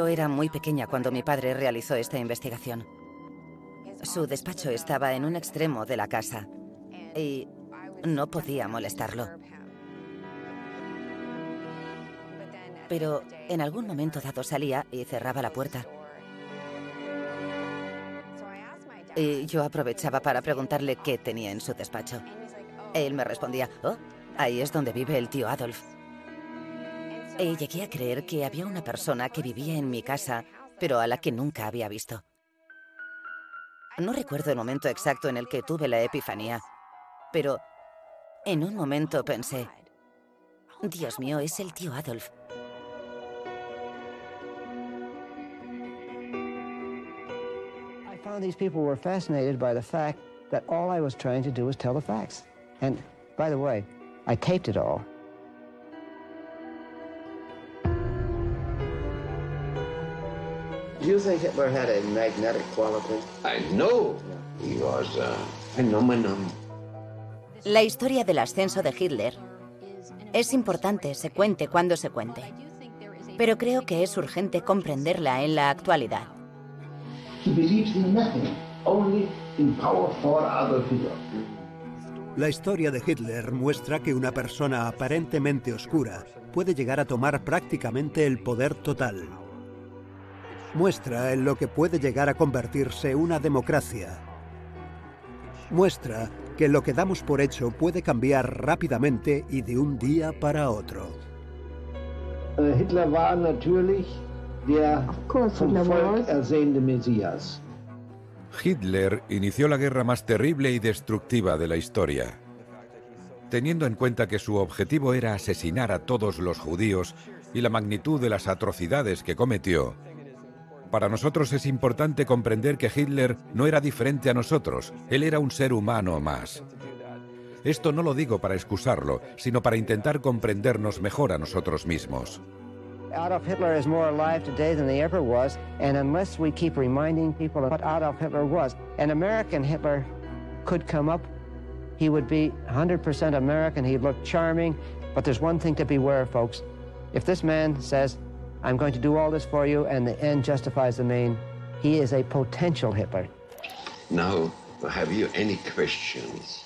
Yo era muy pequeña cuando mi padre realizó esta investigación. Su despacho estaba en un extremo de la casa y no podía molestarlo. Pero en algún momento dado salía y cerraba la puerta. Y yo aprovechaba para preguntarle qué tenía en su despacho. Él me respondía, oh, ahí es donde vive el tío Adolf. Y llegué a creer que había una persona que vivía en mi casa, pero a la que nunca había visto. No recuerdo el momento exacto en el que tuve la epifanía, pero en un momento pensé, Dios mío, es el tío Adolf. And by the way, I taped it all. Do you think Hitler had a magnetic quality? I know he was a phenomenon. La historia del ascenso de Hitler es importante, se cuente cuando se cuente. Pero creo que es urgente comprenderla en la actualidad. He believes in nothing, only in power for other people. La historia de Hitler muestra que una persona aparentemente oscura puede llegar a tomar prácticamente el poder total. Muestra en lo que puede llegar a convertirse una democracia. Muestra que lo que damos por hecho puede cambiar rápidamente y de un día para otro. Äh, Hitler war natürlich der course vom Hitler Volk was. ersehnte Messias. Hitler inició la guerra más terrible y destructiva de la historia. Teniendo en cuenta que su objetivo era asesinar a todos los judíos y la magnitud de las atrocidades que cometió, para nosotros es importante comprender que Hitler no era diferente a nosotros, él era un ser humano más. Esto no lo digo para excusarlo, sino para intentar comprendernos mejor a nosotros mismos. Adolf Hitler is more alive today than he ever was, and unless we keep reminding people of what Adolf Hitler was, an American Hitler could come up. He would be 100% American. He'd look charming. But there's one thing to beware, folks. If this man says, I'm going to do all this for you, and the end justifies the mean, he is a potential Hitler. Now, have you any questions?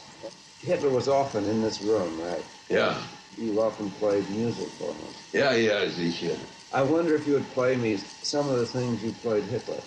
Hitler was often in this room, right? Yeah. You often played music for him. Ja, ja, sicher. I wonder if you would play me some of the things you played Hitler.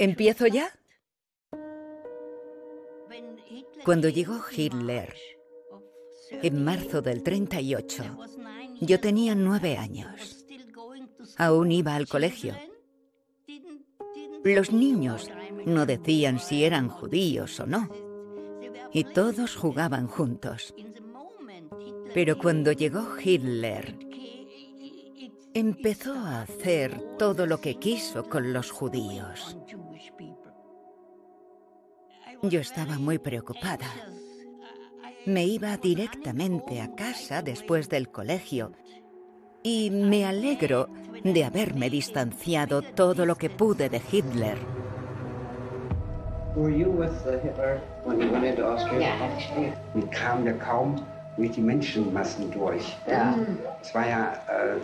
¿Empiezo ya? Cuando llegó Hitler, en marzo del 38, yo tenía nueve años. Aún iba al colegio. Los niños no decían si eran judíos o no. Y todos jugaban juntos. Pero cuando llegó Hitler, empezó a hacer todo lo que quiso con los judíos. Yo estaba muy preocupada. Me iba directamente a casa después del colegio y me alegro de haberme distanciado todo lo que pude de Hitler. Were you with Hitler when he went into Austria? Wie kam der kaum durch die Menschenmassen durch. Ja. Es war ja,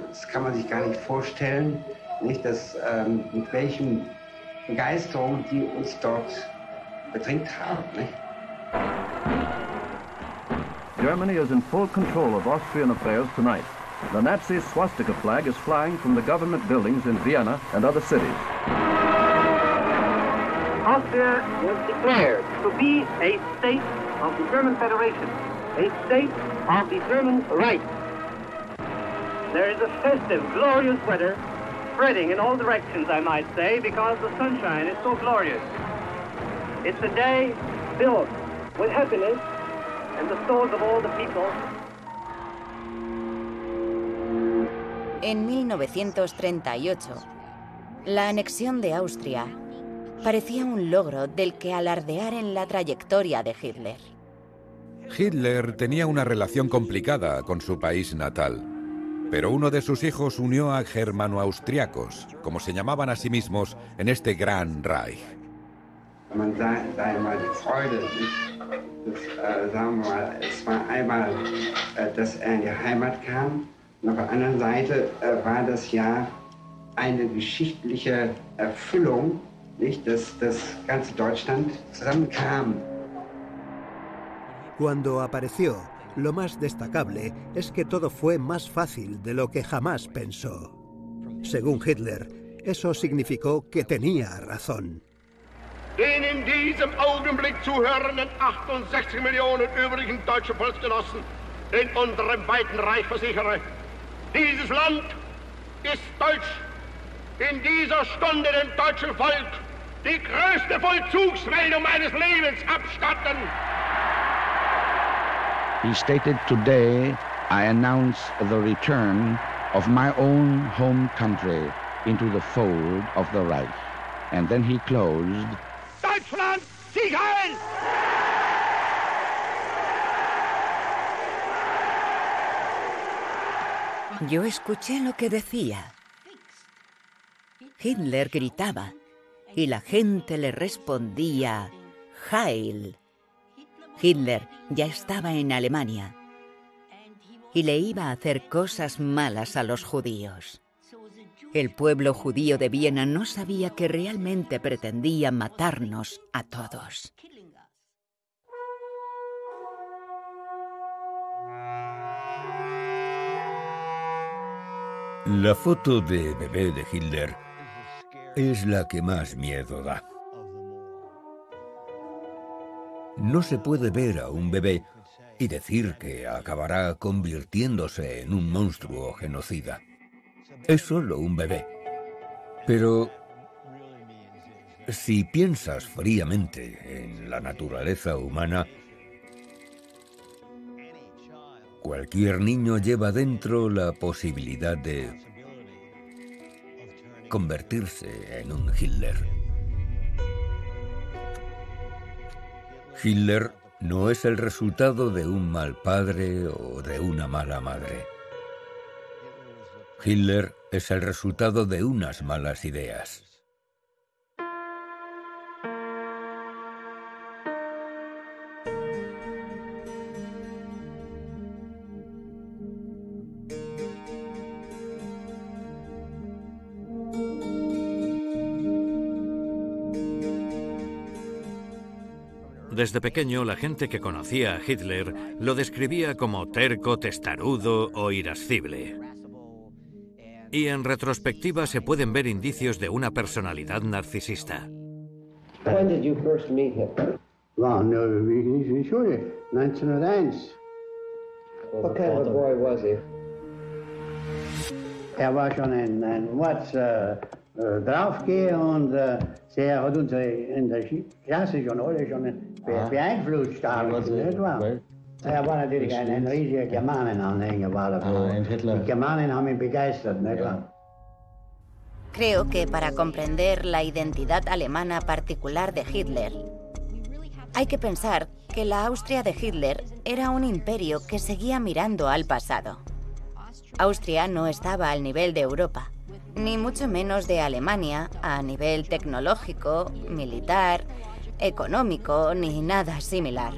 das kann man sich gar nicht vorstellen, nicht, dass, mit welchem Begeisterung die uns dort bedrängt haben. Nicht? Germany is in full control of Austrian affairs tonight. The Nazi swastika flag is flying from the government buildings in Vienna and other cities. Austria was declared to be a state of the German Federation. a state of determined right. There is a festive, glorious weather spreading in all directions, I might say, because the sunshine is so glorious. It's a day filled with happiness and the souls of all the people. En 1938, la anexión de Austria parecía un logro del que alardear en la trayectoria de Hitler. Hitler tenía una relación complicada con su país natal, pero uno de sus hijos unió a germano-austriacos, como se llamaban a sí mismos en este gran Reich. Man sah, sah immer die Freude, das, äh, sagen wir mal, es war einmal, äh, dass er in die Heimat kam, und auf der anderen Seite äh, war das ja eine geschichtliche Erfüllung, nicht, dass das ganze Deutschland zusammenkam. Cuando apareció, lo más destacable es que todo fue más fácil de lo que jamás pensó. Según Hitler, eso significó que tenía razón. Den in diesem Augenblick zuhörenden 68 Millionen übrigen deutschen Volksgenossen in unserem weiten Reich versichere, dieses Land ist deutsch. In dieser Stunde dem deutschen Volk die größte Vollzugsmeldung meines Lebens abstatten. He stated, Today I announce the return of my own home country into the fold of the Reich. And then he closed, Heil! Yo escuché lo que decía. Hitler gritaba y la gente le respondía Heil. Hitler ya estaba en Alemania y le iba a hacer cosas malas a los judíos. El pueblo judío de Viena no sabía que realmente pretendía matarnos a todos. La foto de bebé de Hitler es la que más miedo da. No se puede ver a un bebé y decir que acabará convirtiéndose en un monstruo genocida. Es solo un bebé. Pero si piensas fríamente en la naturaleza humana, cualquier niño lleva dentro la posibilidad de convertirse en un Hitler. Hitler no es el resultado de un mal padre o de una mala madre. Hitler es el resultado de unas malas ideas. Desde pequeño, la gente que conocía a Hitler lo describía como terco, testarudo o irascible. Y en retrospectiva se pueden ver indicios de una personalidad narcisista. When did you first meet Hitler? Well, no, schon, 1901. What kind of a boy was he? Er war schon ein, ein Wort äh, äh, draufgehen und äh, er hat uns in der Klasse schon alle schon be beeinflusst. Damals, nicht wahr? Er war natürlich ein, ein riesiger Germanenanhänger, war er. Ah, Die Germanen haben ihn begeistert, nicht wahr? Creo que para comprender la identidad alemana particular de Hitler, hay que pensar que la Austria de Hitler era un imperio que seguía mirando al pasado. Austria no estaba al nivel de Europa, ni mucho menos de Alemania a nivel tecnológico, militar, económico, ni nada similar.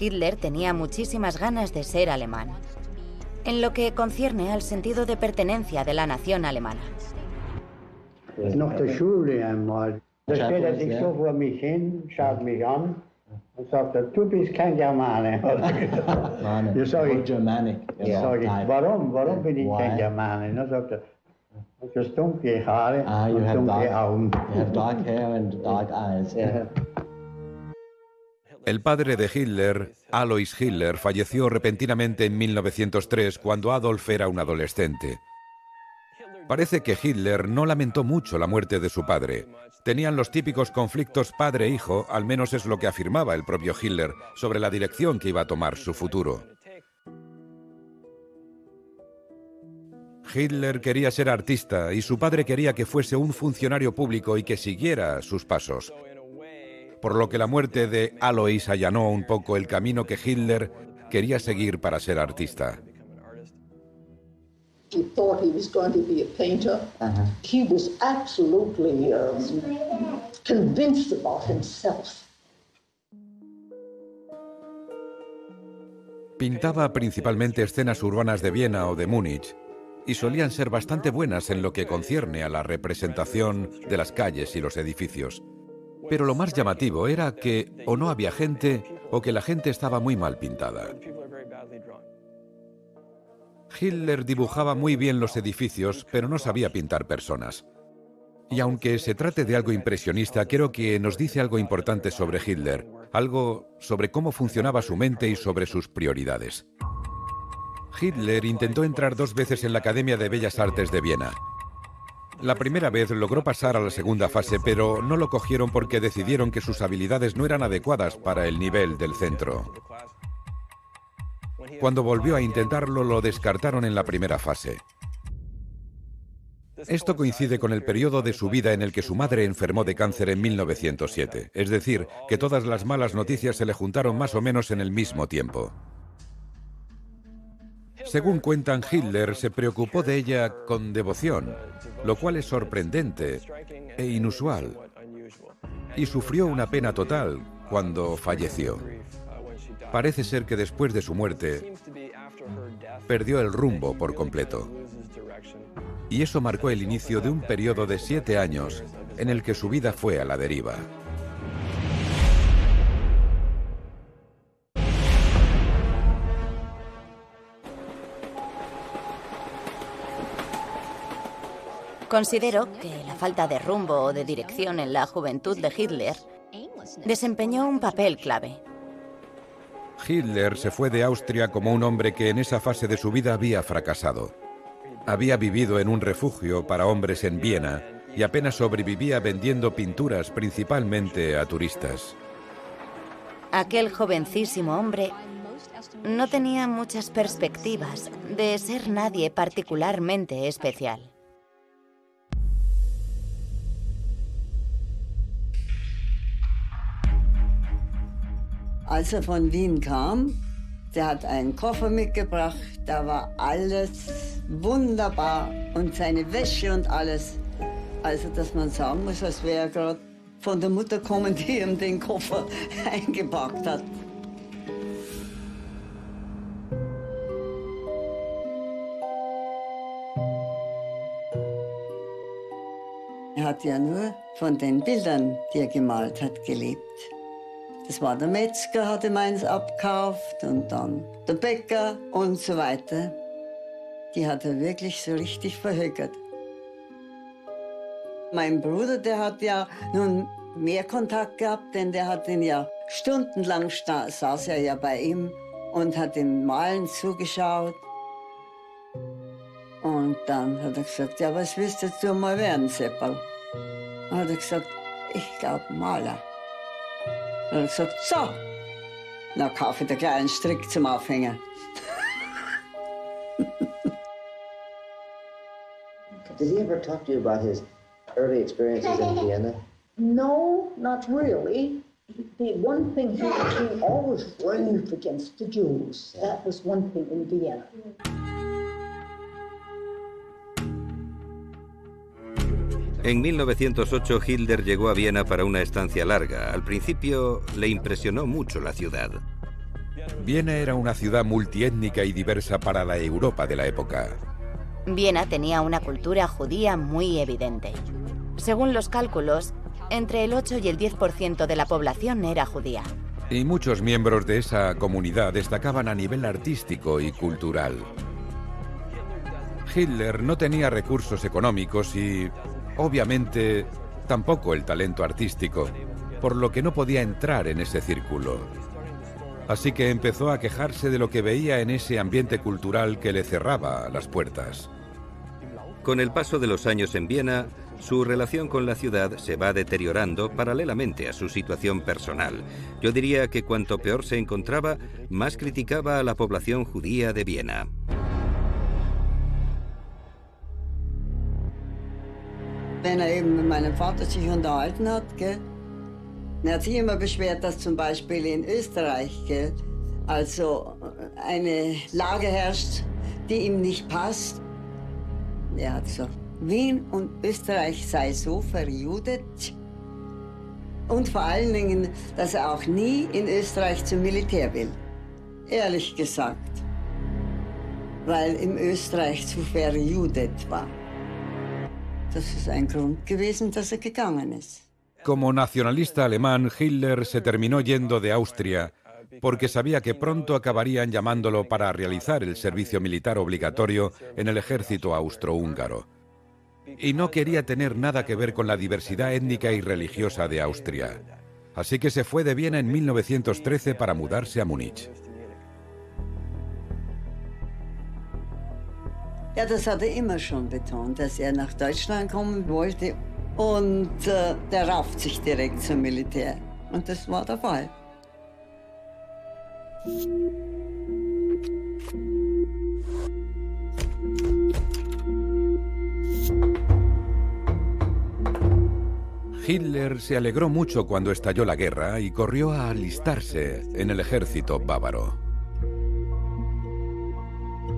Hitler tenía muchísimas ganas de ser alemán, en lo que concierne al sentido de pertenencia de la nación alemana. Ah, you have dark, you have dark hair and dark eyes. Ja. El padre de Hitler, Alois Hitler, falleció repentinamente en 1903 cuando Adolf era un adolescente. Parece que Hitler no lamentó mucho la muerte de su padre. Tenían los típicos conflictos padre-hijo, al menos es lo que afirmaba el propio Hitler, sobre la dirección que iba a tomar su futuro. Hitler quería ser artista y su padre quería que fuese un funcionario público y que siguiera sus pasos por lo que la muerte de Alois allanó un poco el camino que Hitler quería seguir para ser artista. Pintaba principalmente escenas urbanas de Viena o de Múnich y solían ser bastante buenas en lo que concierne a la representación de las calles y los edificios. Pero lo más llamativo era que o no había gente o que la gente estaba muy mal pintada. Hitler dibujaba muy bien los edificios, pero no sabía pintar personas. Y aunque se trate de algo impresionista, creo que nos dice algo importante sobre Hitler, algo sobre cómo funcionaba su mente y sobre sus prioridades. Hitler intentó entrar dos veces en la Academia de Bellas Artes de Viena, la primera vez logró pasar a la segunda fase, pero no lo cogieron porque decidieron que sus habilidades no eran adecuadas para el nivel del centro. Cuando volvió a intentarlo, lo descartaron en la primera fase. Esto coincide con el periodo de su vida en el que su madre enfermó de cáncer en 1907, es decir, que todas las malas noticias se le juntaron más o menos en el mismo tiempo. Según cuentan, Hitler se preocupó de ella con devoción, lo cual es sorprendente e inusual, y sufrió una pena total cuando falleció. Parece ser que después de su muerte perdió el rumbo por completo. Y eso marcó el inicio de un periodo de siete años en el que su vida fue a la deriva. Considero que la falta de rumbo o de dirección en la juventud de Hitler desempeñó un papel clave. Hitler se fue de Austria como un hombre que en esa fase de su vida había fracasado. Había vivido en un refugio para hombres en Viena y apenas sobrevivía vendiendo pinturas principalmente a turistas. Aquel jovencísimo hombre no tenía muchas perspectivas de ser nadie particularmente especial. Als er von Wien kam, der hat einen Koffer mitgebracht, da war alles wunderbar und seine Wäsche und alles. Also, dass man sagen muss, als wäre er gerade von der Mutter kommen, die ihm den Koffer eingepackt hat. Er hat ja nur von den Bildern, die er gemalt hat, gelebt. Das war der Metzger, hatte meins abkauft und dann der Bäcker und so weiter. Die hat er wirklich so richtig verhökert. Mein Bruder, der hat ja nun mehr Kontakt gehabt, denn der hat ihn ja stundenlang saß er ja bei ihm und hat ihm Malen zugeschaut. Und dann hat er gesagt, ja, was willst du mal werden, Seppel? Und hat er gesagt, ich glaube Maler. Und gesagt, so, dann kaufe ich dir gleich einen Strick zum Aufhängen. Did he ever talk to you about his early experiences in Vienna? No, not really. The one thing he, he always raved against the Jews. That was one thing in Vienna. En 1908 Hitler llegó a Viena para una estancia larga. Al principio le impresionó mucho la ciudad. Viena era una ciudad multiétnica y diversa para la Europa de la época. Viena tenía una cultura judía muy evidente. Según los cálculos, entre el 8 y el 10% de la población era judía. Y muchos miembros de esa comunidad destacaban a nivel artístico y cultural. Hitler no tenía recursos económicos y Obviamente, tampoco el talento artístico. por lo que no podía entrar en ese círculo. Así que empezó a quejarse de lo que veía en ese ambiente cultural que le cerraba las puertas. Con el paso de los años en Viena, su relación con la ciudad se va deteriorando paralelamente a su situación personal. Yo diría que cuanto peor se encontraba, más criticaba a la población judía de Viena. Wenn er eben mit meinem Vater sich unterhalten hat, gell? Er hat sich immer beschwert, dass zum Beispiel in Österreich, gell, also eine Lage herrscht, die ihm nicht passt. Er hat gesagt, Wien und Österreich sei so verjudet und vor allen Dingen, dass er auch nie in Österreich zum Militär will. Ehrlich gesagt, weil in Österreich zu verjudet war. Como nacionalista alemán, Hitler se terminó yendo de Austria porque sabía que pronto acabarían llamándolo para realizar el servicio militar obligatorio en el ejército austrohúngaro. Y no quería tener nada que ver con la diversidad étnica y religiosa de Austria. Así que se fue de Viena en 1913 para mudarse a Múnich. Ja, das hat er immer schon betont, dass er nach Deutschland kommen wollte. Und äh, der rafft sich direkt zum Militär. Und das war der Fall. Hitler se alegró mucho cuando estalló la guerra y corrió a alistarse en el ejército bávaro.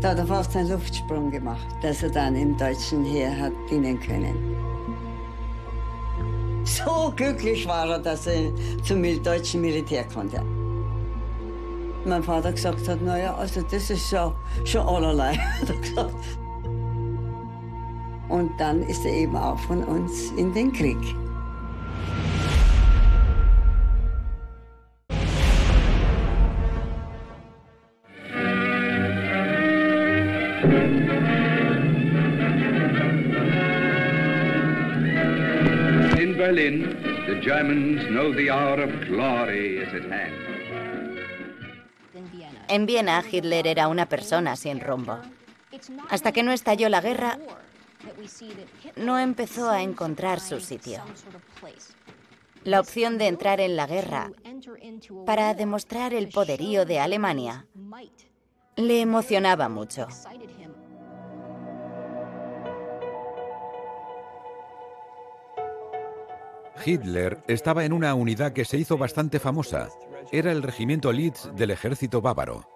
Da hat er fast einen Luftsprung gemacht, dass er dann im deutschen Heer hat dienen können. So glücklich war er, dass er zum deutschen Militär konnte. Mein Vater gesagt hat, naja, also das ist schon, schon allerlei. Er. Und dann ist er eben auch von uns in den Krieg. En Viena, Hitler era una persona sin rumbo. Hasta que no estalló la guerra, no empezó a encontrar su sitio. La opción de entrar en la guerra para demostrar el poderío de Alemania le emocionaba mucho. Hitler estaba en una unidad que se hizo bastante famosa. Era el regimiento Leeds del ejército bávaro.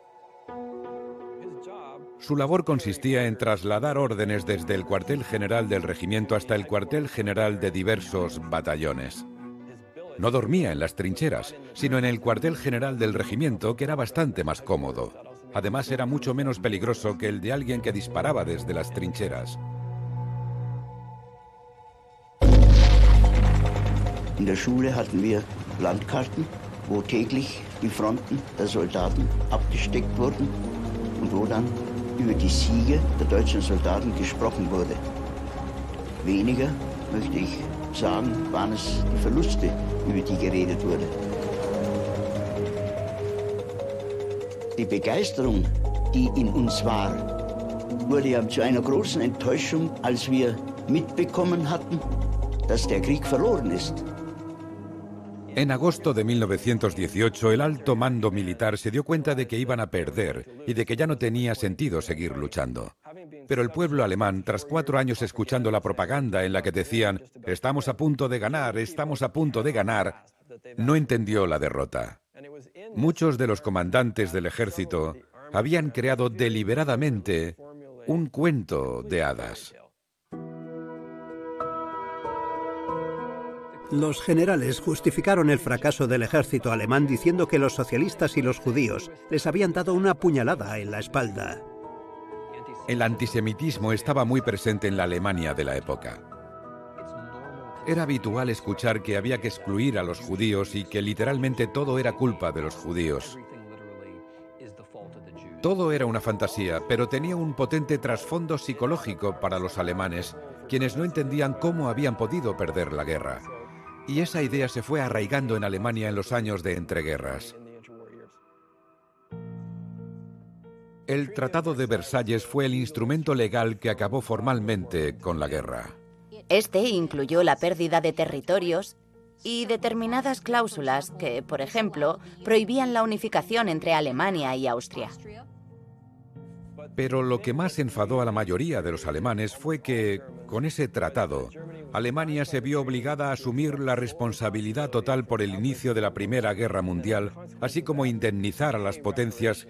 Su labor consistía en trasladar órdenes desde el cuartel general del regimiento hasta el cuartel general de diversos batallones. No dormía en las trincheras, sino en el cuartel general del regimiento, que era bastante más cómodo. Además, era mucho menos peligroso que el de alguien que disparaba desde las trincheras. In der Schule hatten wir Landkarten, wo täglich die Fronten der Soldaten abgesteckt wurden und wo dann über die Siege der deutschen Soldaten gesprochen wurde. Weniger, möchte ich sagen, waren es die Verluste, über die geredet wurde. Die Begeisterung, die in uns war, wurde ja zu einer großen Enttäuschung, als wir mitbekommen hatten, dass der Krieg verloren ist. En agosto de 1918, el alto mando militar se dio cuenta de que iban a perder y de que ya no tenía sentido seguir luchando. Pero el pueblo alemán, tras cuatro años escuchando la propaganda en la que decían, estamos a punto de ganar, estamos a punto de ganar, no entendió la derrota. Muchos de los comandantes del ejército habían creado deliberadamente un cuento de hadas. Los generales justificaron el fracaso del ejército alemán diciendo que los socialistas y los judíos les habían dado una puñalada en la espalda. El antisemitismo estaba muy presente en la Alemania de la época. Era habitual escuchar que había que excluir a los judíos y que literalmente todo era culpa de los judíos. Todo era una fantasía, pero tenía un potente trasfondo psicológico para los alemanes, quienes no entendían cómo habían podido perder la guerra. Y esa idea se fue arraigando en Alemania en los años de entreguerras. El Tratado de Versalles fue el instrumento legal que acabó formalmente con la guerra. Este incluyó la pérdida de territorios y determinadas cláusulas que, por ejemplo, prohibían la unificación entre Alemania y Austria. Pero lo que más enfadó a la mayoría de los alemanes fue que, con ese tratado, Alemania se vio obligada a asumir la responsabilidad total por el inicio de la Primera Guerra Mundial, así como indemnizar a las potencias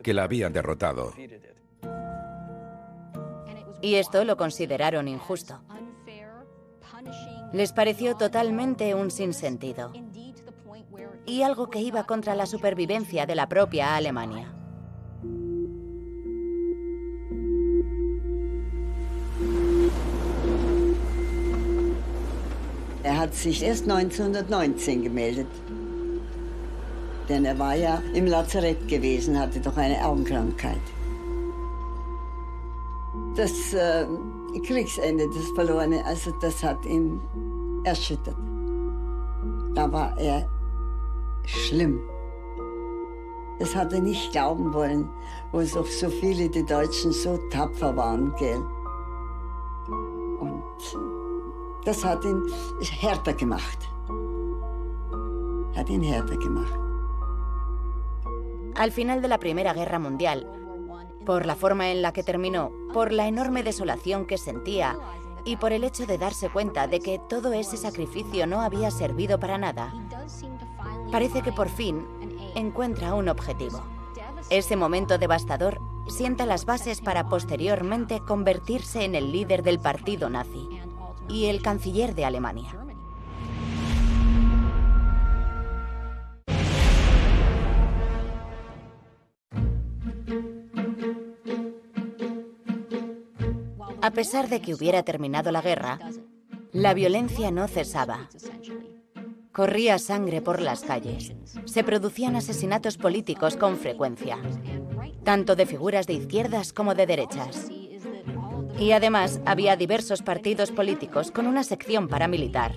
que la habían derrotado. Y esto lo consideraron injusto. Les pareció totalmente un sinsentido y algo que iba contra la supervivencia de la propia Alemania. Er hat sich erst 1919 gemeldet. Denn er war ja im Lazarett gewesen, hatte doch eine Augenkrankheit. Das äh, Kriegsende, das Verlorene, also das hat ihn erschüttert. Da war er schlimm. Das hat er nicht glauben wollen, wo doch so viele die Deutschen so tapfer waren, gell. Und das hat ihn härter gemacht. Hat ihn härter gemacht. Al final de la Primera Guerra Mundial, por la forma en la que terminó, por la enorme desolación que sentía y por el hecho de darse cuenta de que todo ese sacrificio no había servido para nada, parece que por fin encuentra un objetivo. Ese momento devastador sienta las bases para posteriormente convertirse en el líder del partido nazi y el canciller de Alemania. A pesar de que hubiera terminado la guerra, la violencia no cesaba. Corría sangre por las calles. Se producían asesinatos políticos con frecuencia, tanto de figuras de izquierdas como de derechas. Y además había diversos partidos políticos con una sección paramilitar.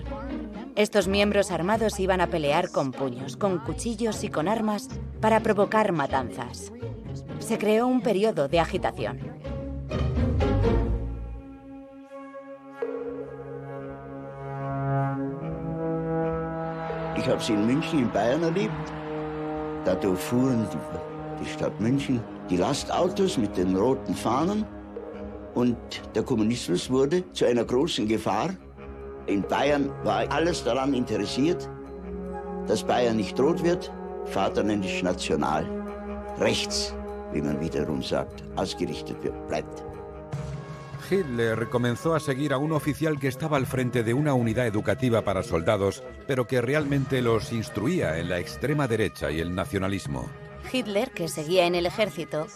Estos miembros armados iban a pelear con puños, con cuchillos y con armas para provocar matanzas. Se creó un periodo de agitación. Ich habe sie in München, in Bayern erlebt. Da fuhren die, die Stadt München die Lastautos mit den roten Fahnen und der Kommunismus wurde zu einer großen Gefahr. In Bayern war alles daran interessiert, dass Bayern nicht rot wird, vaterländisch national, rechts, wie man wiederum sagt, ausgerichtet wird, bleibt. Hitler comenzó a seguir a un oficial que estaba al frente de una unidad educativa para soldados, pero que realmente los instruía en la extrema derecha y el nacionalismo. Hitler, que seguía en el ejército,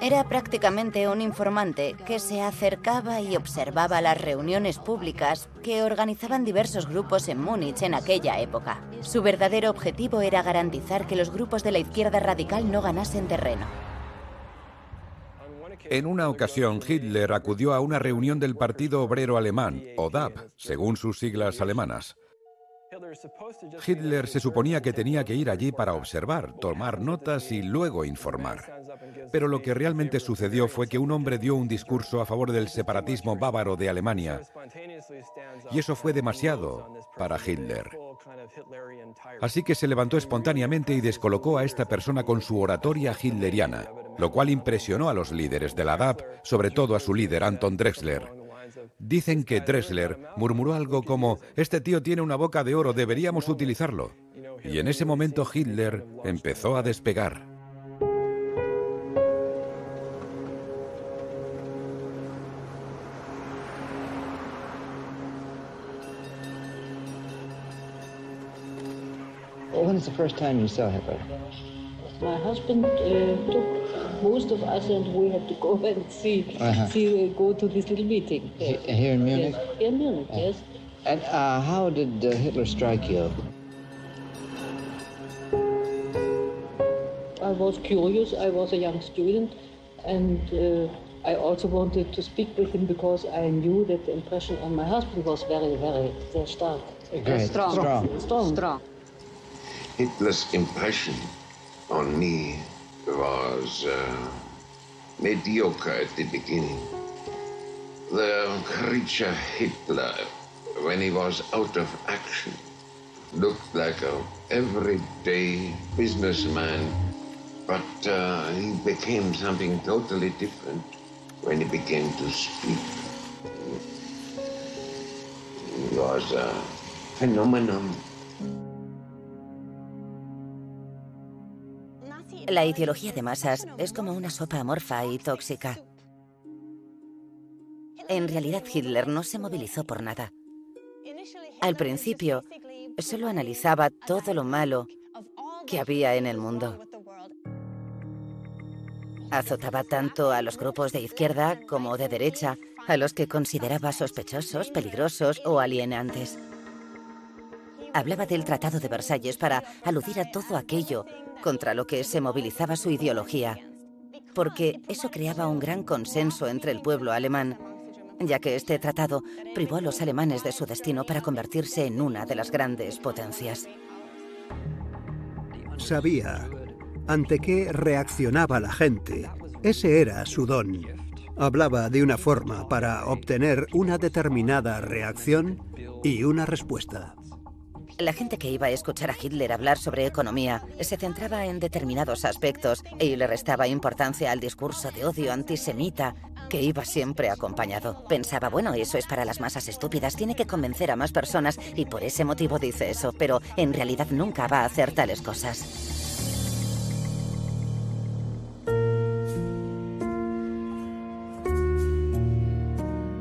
era prácticamente un informante que se acercaba y observaba las reuniones públicas que organizaban diversos grupos en Múnich en aquella época. Su verdadero objetivo era garantizar que los grupos de la izquierda radical no ganasen terreno. En una ocasión, Hitler acudió a una reunión del Partido Obrero Alemán, o DAP, según sus siglas alemanas. Hitler se suponía que tenía que ir allí para observar, tomar notas y luego informar. Pero lo que realmente sucedió fue que un hombre dio un discurso a favor del separatismo bávaro de Alemania. Y eso fue demasiado para Hitler. Así que se levantó espontáneamente y descolocó a esta persona con su oratoria hitleriana, lo cual impresionó a los líderes de la DAP, sobre todo a su líder Anton Drexler. Dicen que Drexler murmuró algo como, este tío tiene una boca de oro, deberíamos utilizarlo. Y en ese momento Hitler empezó a despegar. Hitler? My husband uh, took most of us, and we had to go and see, Uh-huh. see uh, go to this little meeting. Yes. Here in Munich? Yes. Here in Munich, Uh, yes. And uh, how did uh, Hitler strike you? I was curious. I was a young student, and uh, I also wanted to speak with him because I knew that the impression on my husband was very, very, very stark. Strong. Strong. Strong. Strong. Hitler's impression on me was uh, mediocre at the beginning. The creature Hitler, when he was out of action, looked like a everyday businessman, but uh, he became something totally different when he began to speak. He was a phenomenon. La ideología de masas es como una sopa amorfa y tóxica. En realidad Hitler no se movilizó por nada. Al principio, solo analizaba todo lo malo que había en el mundo. Azotaba tanto a los grupos de izquierda como de derecha, a los que consideraba sospechosos, peligrosos o alienantes. Hablaba del Tratado de Versalles para aludir a todo aquello contra lo que se movilizaba su ideología, porque eso creaba un gran consenso entre el pueblo alemán, ya que este tratado privó a los alemanes de su destino para convertirse en una de las grandes potencias. Sabía ante qué reaccionaba la gente. Ese era su don. Hablaba de una forma para obtener una determinada reacción y una respuesta. La gente que iba a escuchar a Hitler hablar sobre economía se centraba en determinados aspectos y le restaba importancia al discurso de odio antisemita que iba siempre acompañado. Pensaba, bueno, eso es para las masas estúpidas, tiene que convencer a más personas y por ese motivo dice eso, pero en realidad nunca va a hacer tales cosas.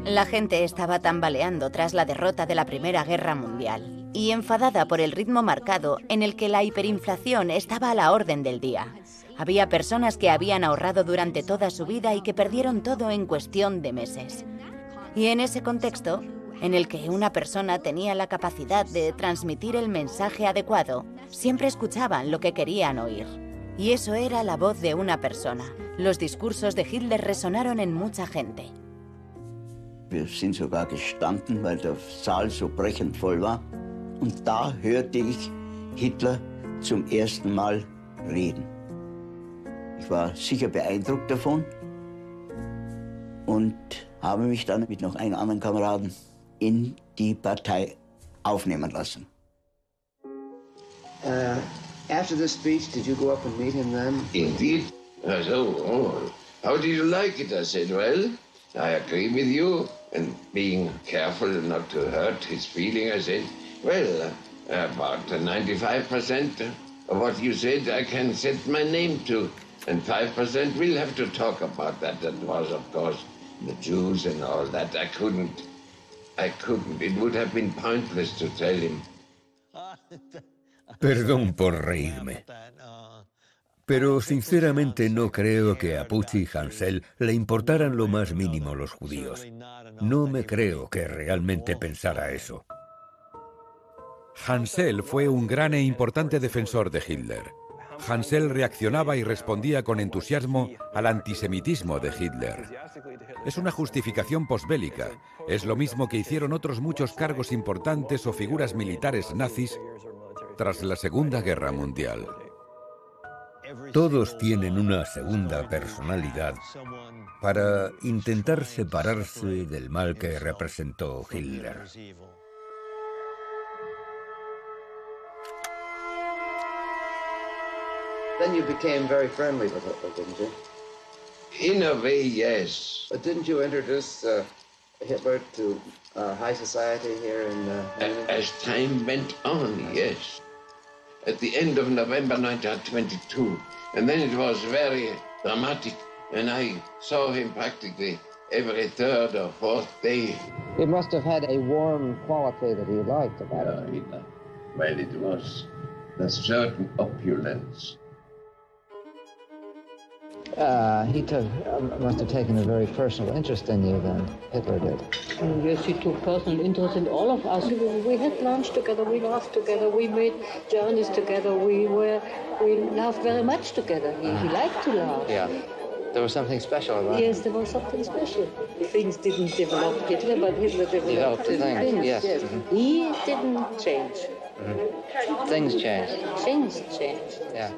La gente estaba tambaleando tras la derrota de la Primera Guerra Mundial y enfadada por el ritmo marcado en el que la hiperinflación estaba a la orden del día. Había personas que habían ahorrado durante toda su vida y que perdieron todo en cuestión de meses. Y en ese contexto, en el que una persona tenía la capacidad de transmitir el mensaje adecuado, siempre escuchaban lo que querían oír. Y eso era la voz de una persona. Los discursos de Hitler resonaron en mucha gente. Und da hörte ich Hitler zum ersten Mal reden. Ich war sicher beeindruckt davon und habe mich dann mit noch einem anderen Kameraden in die Partei aufnehmen lassen. Uh, after the speech, did you go up and meet him then? Indeed. I said, oh, oh, how do you like it? I said, well, I agree with you. And being careful not to hurt his feeling, I said, well, about 95% of what you said I can set my name to. And 5% we'll have to talk about that. That was, of course, the Jews and all that. I couldn't. I couldn't. It would have been pointless to tell him. Perdón por reírme. Pero sinceramente no creo que a Pucci y Hansel le importaran lo más mínimo los judíos. No me creo que realmente pensara eso. Hansel fue un gran e importante defensor de Hitler. Hansel reaccionaba y respondía con entusiasmo al antisemitismo de Hitler. Es una justificación posbélica. Es lo mismo que hicieron otros muchos cargos importantes o figuras militares nazis tras la Segunda Guerra Mundial. Todos tienen una segunda personalidad para intentar separarse del mal que representó Hitler. Then you became very friendly with Hitler, didn't you? In a way, yes. But didn't you introduce uh, Hitler to uh, high society here in uh, As time went on, yes. At the end of November 1922, and then it was very dramatic, and I saw him practically every third or fourth day. It must have had a warm quality that he liked about yeah, Hitler. Well, it was a certain opulence. Uh, he took, uh, must have taken a very personal interest in you then, Hitler did. Yes, he took personal interest in all of us. We had lunch together, we laughed together, we made journeys together, we were, we laughed very much together. He, he liked to laugh. Yeah. There was something special about Yes, there was something special. Things didn't develop Hitler, but Hitler developed, Developed things, yes. Mhm. He didn't change. Mhm. Things changed. Things changed. Yeah.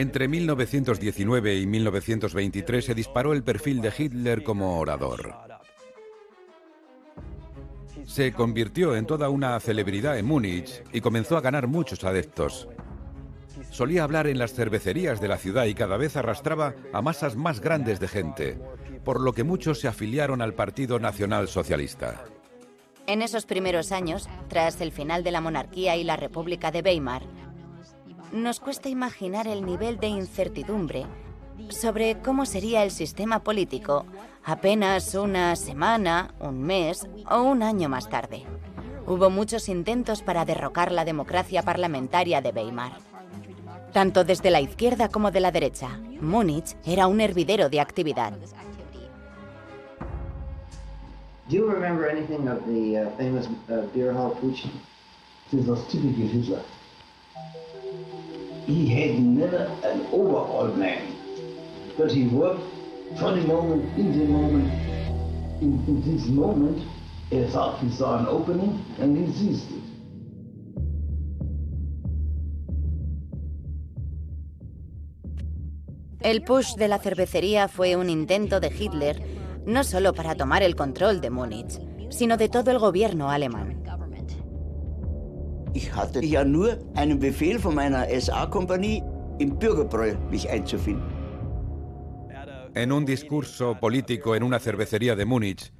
Entre 1919 y 1923 se disparó el perfil de Hitler como orador. Se convirtió en toda una celebridad en Múnich y comenzó a ganar muchos adeptos. Solía hablar en las cervecerías de la ciudad y cada vez arrastraba a masas más grandes de gente, por lo que muchos se afiliaron al Partido Nacional Socialista. En esos primeros años, tras el final de la monarquía y la República de Weimar, nos cuesta imaginar el nivel de incertidumbre sobre cómo sería el sistema político apenas una semana, un mes o un año más tarde. Hubo muchos intentos para derrocar la democracia parlamentaria de Weimar. Tanto desde la izquierda como de la derecha, Múnich era un hervidero de actividad. Do you remember anything of the uh, famous uh, beer hall Pucci? This was typical Hitler. He had never an overall man, but he worked for the moment, in the moment. In, in this moment, he thought he saw an opening and he seized it. El push de la cervecería fue un intento de Hitler no solo para tomar el control de Múnich, sino de todo el gobierno alemán. Ich hatte ja nur einen Befehl von meiner SA-Kompanie, im Bürgerbräu mich einzufinden. En un discurso político en una cervecería de Múnich,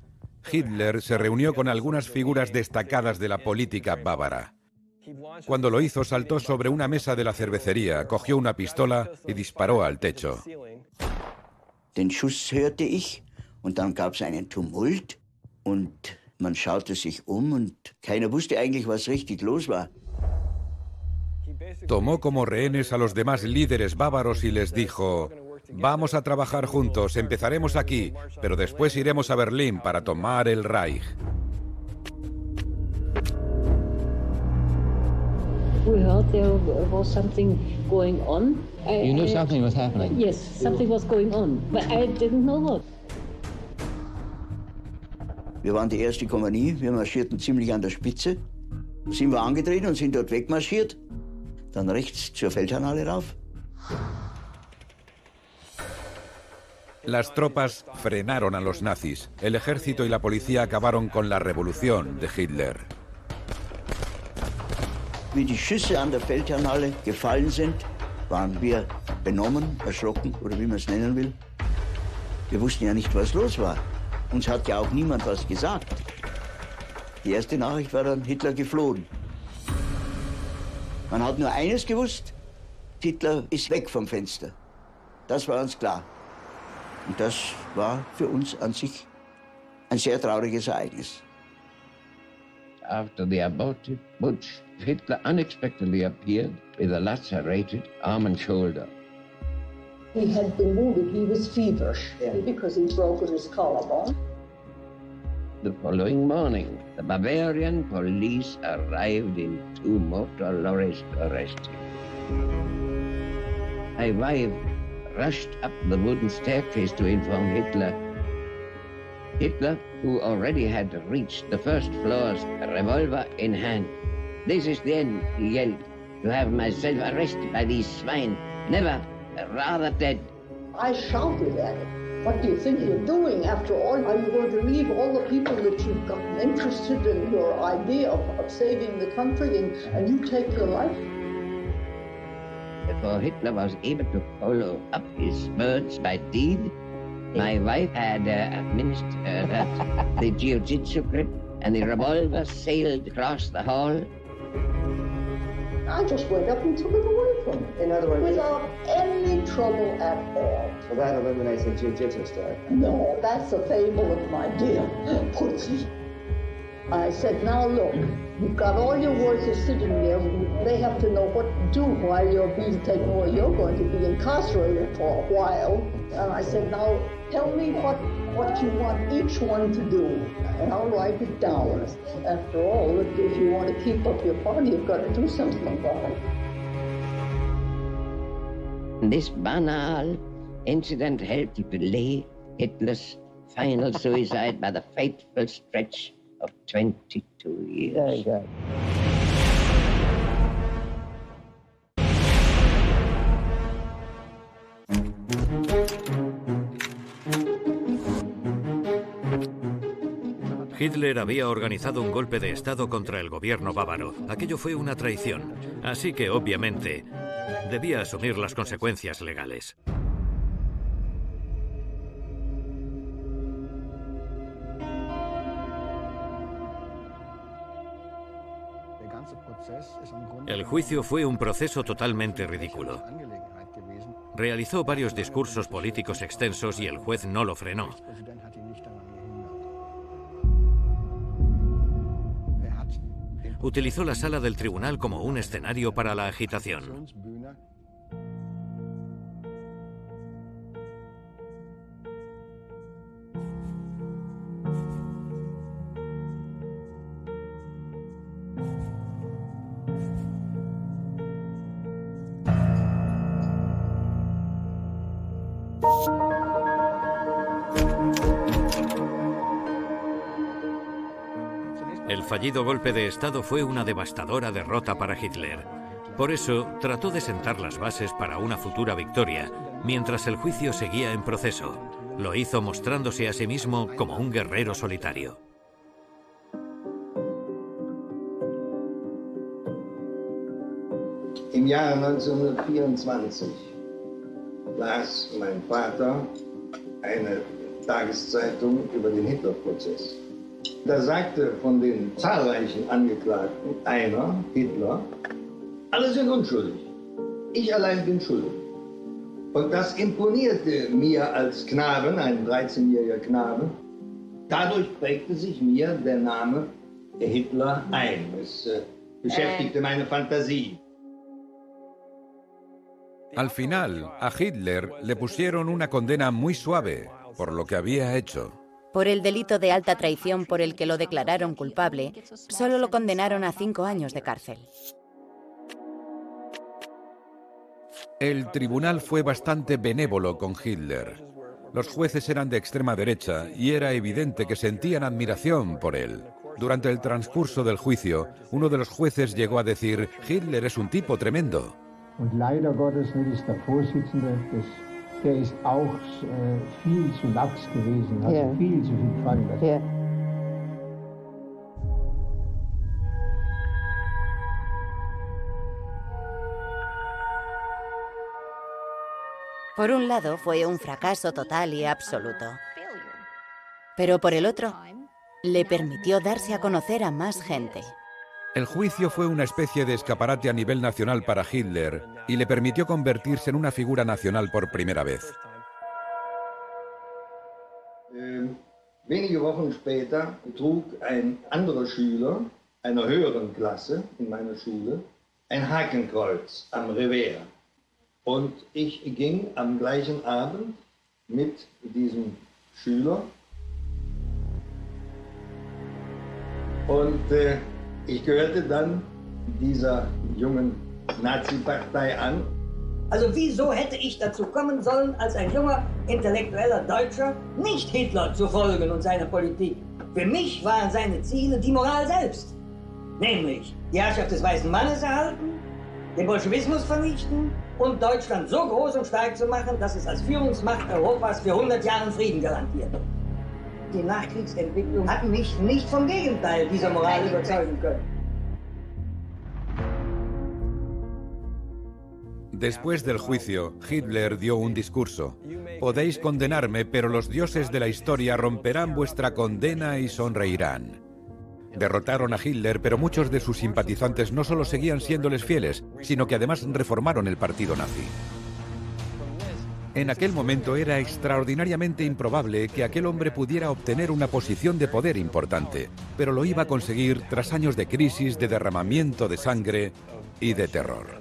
Hitler se reunió con algunas figuras destacadas de la política bávara. Cuando lo hizo, saltó sobre una mesa de la cervecería, cogió una pistola y disparó al techo. Den Schuss hörte ich und dann gab es einen Tumult und man schaute sich um und keiner wusste eigentlich, was richtig los war. Tomó como rehenes a los demás líderes bávaros y les dijo, vamos a trabajar juntos, empezaremos aquí, pero después iremos a Berlín para tomar el Reich. We heard there was something going on. I- You knew I- something was happening. Yes, something was going on, but I didn't know what. Wir waren die erste Kompanie, wir marschierten ziemlich an der Spitze. Sind wir angetreten und sind dort wegmarschiert. Dann rechts zur Feldherrnhalle rauf. Las tropas frenaron a los nazis. El ejército y la policía acabaron con la revolución de Hitler. Wie die Schüsse an der Feldherrnhalle gefallen sind, waren wir benommen, erschrocken oder wie man es nennen will. Wir wussten ja nicht, was los war. Uns hat ja auch niemand was gesagt. Die erste Nachricht war dann, Hitler geflohen. Man hat nur eines gewusst, Hitler ist weg vom Fenster. Das war uns klar. Und das war für uns an sich ein sehr trauriges Ereignis. After the aborted putsch, Hitler unexpectedly appeared with a lacerated arm and shoulder. He had been wounded. He was feverish because he broke his collarbone. The following morning, the Bavarian police arrived in two motor lorries to arrest him. My wife rushed up the wooden staircase to inform Hitler. Hitler, who already had reached the first floors, revolver in hand. This is the end, he yelled, to have myself arrested by these swine. Never, rather dead. I shouted at it. What do you think you're doing? After all, are you going to leave all the people that you've gotten interested in your idea of, of saving the country and, and you take your life? Before Hitler was able to follow up his words by deed, my wife had uh, administered uh, the jiu-jitsu grip and the revolver sailed across the hall. I just went up and took it away him. In other words, Without any trouble at all. so that eliminates the jiu-jitsu stuff. No, that's a fable of my dear Putzi. I said, now look, You've got all your workers sitting there. They have to know what to do while you're being taken away. You're going to be incarcerated for a while. And I said, now tell me what, what you want each one to do, and I'll write it down. After all, if, if you want to keep up your party, you've got to do something about it. This banal incident helped to delay Hitler's final suicide by the fateful stretch of 22 years. Hitler había organizado un golpe de Estado contra el gobierno bávaro. Aquello fue una traición. Así que, obviamente, debía asumir las consecuencias legales. El juicio fue un proceso totalmente ridículo. Realizó varios discursos políticos extensos y el juez no lo frenó. Utilizó la sala del tribunal como un escenario para la agitación. Fallido golpe de Estado fue una devastadora derrota para Hitler. Por eso, trató de sentar las bases para una futura victoria, mientras el juicio seguía en proceso. Lo hizo mostrándose a sí mismo como un guerrero solitario. Im Jahre 1924 las mein Vater eine Tageszeitung über den Hitlerprozess. Da sagte von den zahlreichen Angeklagten einer, Hitler, alle sind unschuldig. Ich allein bin schuldig. Und das imponierte mir als Knaben, ein 13-jähriger Knabe. Dadurch prägte sich mir der Name Hitler ein. Es äh, beschäftigte meine Fantasie. Al final, a Hitler le pusieron una condena muy suave por lo que había hecho. Por el delito de alta traición por el que lo declararon culpable, solo lo condenaron a cinco años de cárcel. El tribunal fue bastante benévolo con Hitler. Los jueces eran de extrema derecha y era evidente que sentían admiración por él. Durante el transcurso del juicio, uno de los jueces llegó a decir, Hitler es un tipo tremendo. Und leider Gottes ist der Vorsitzende, des, der ist auch äh, viel zu lax gewesen, hat Ja. viel zu viel gefallen lassen. Ja. Por un lado, fue un fracaso total y absoluto. Pero por el otro, le permitió darse a conocer a más gente. El juicio fue una especie de escaparate a nivel nacional para Hitler y le permitió convertirse en una figura nacional por primera vez. Ähm, wenige Wochen später trug ein anderer Schüler einer höheren Klasse in meiner Schule ein Hakenkreuz am Revers. Und ich ging am gleichen Abend mit diesem Schüler äh, ich gehörte dann dieser jungen Nazi-Partei an Also wieso hätte ich dazu kommen sollen, als ein junger intellektueller Deutscher nicht Hitler zu folgen und seiner Politik? Für mich waren seine Ziele die Moral selbst. Nämlich die Herrschaft des weißen Mannes erhalten, den Bolschewismus vernichten und Deutschland so groß und stark zu machen, dass es als Führungsmacht Europas für 100 Jahre Frieden garantiert. Die Nachkriegsentwicklung hat mich nicht vom Gegenteil dieser Moral überzeugen können. Después del juicio, Hitler dio un discurso. Podéis condenarme, pero los dioses de la historia romperán vuestra condena y sonreirán. Derrotaron a Hitler, pero muchos de sus simpatizantes no solo seguían siéndoles fieles, sino que además reformaron el partido nazi. En aquel momento era extraordinariamente improbable que aquel hombre pudiera obtener una posición de poder importante, pero lo iba a conseguir tras años de crisis, de derramamiento de sangre y de terror.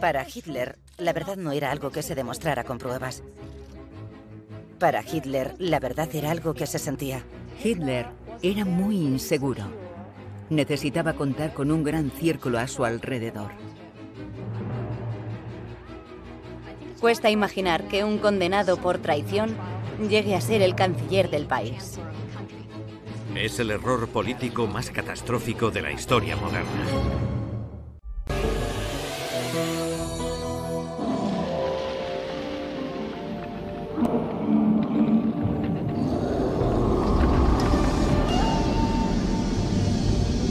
Para Hitler, la verdad no era algo que se demostrara con pruebas. Para Hitler, la verdad era algo que se sentía. Hitler era muy inseguro. Necesitaba contar con un gran círculo a su alrededor. Cuesta imaginar que un condenado por traición llegue a ser el canciller del país. Es el error político más catastrófico de la historia moderna.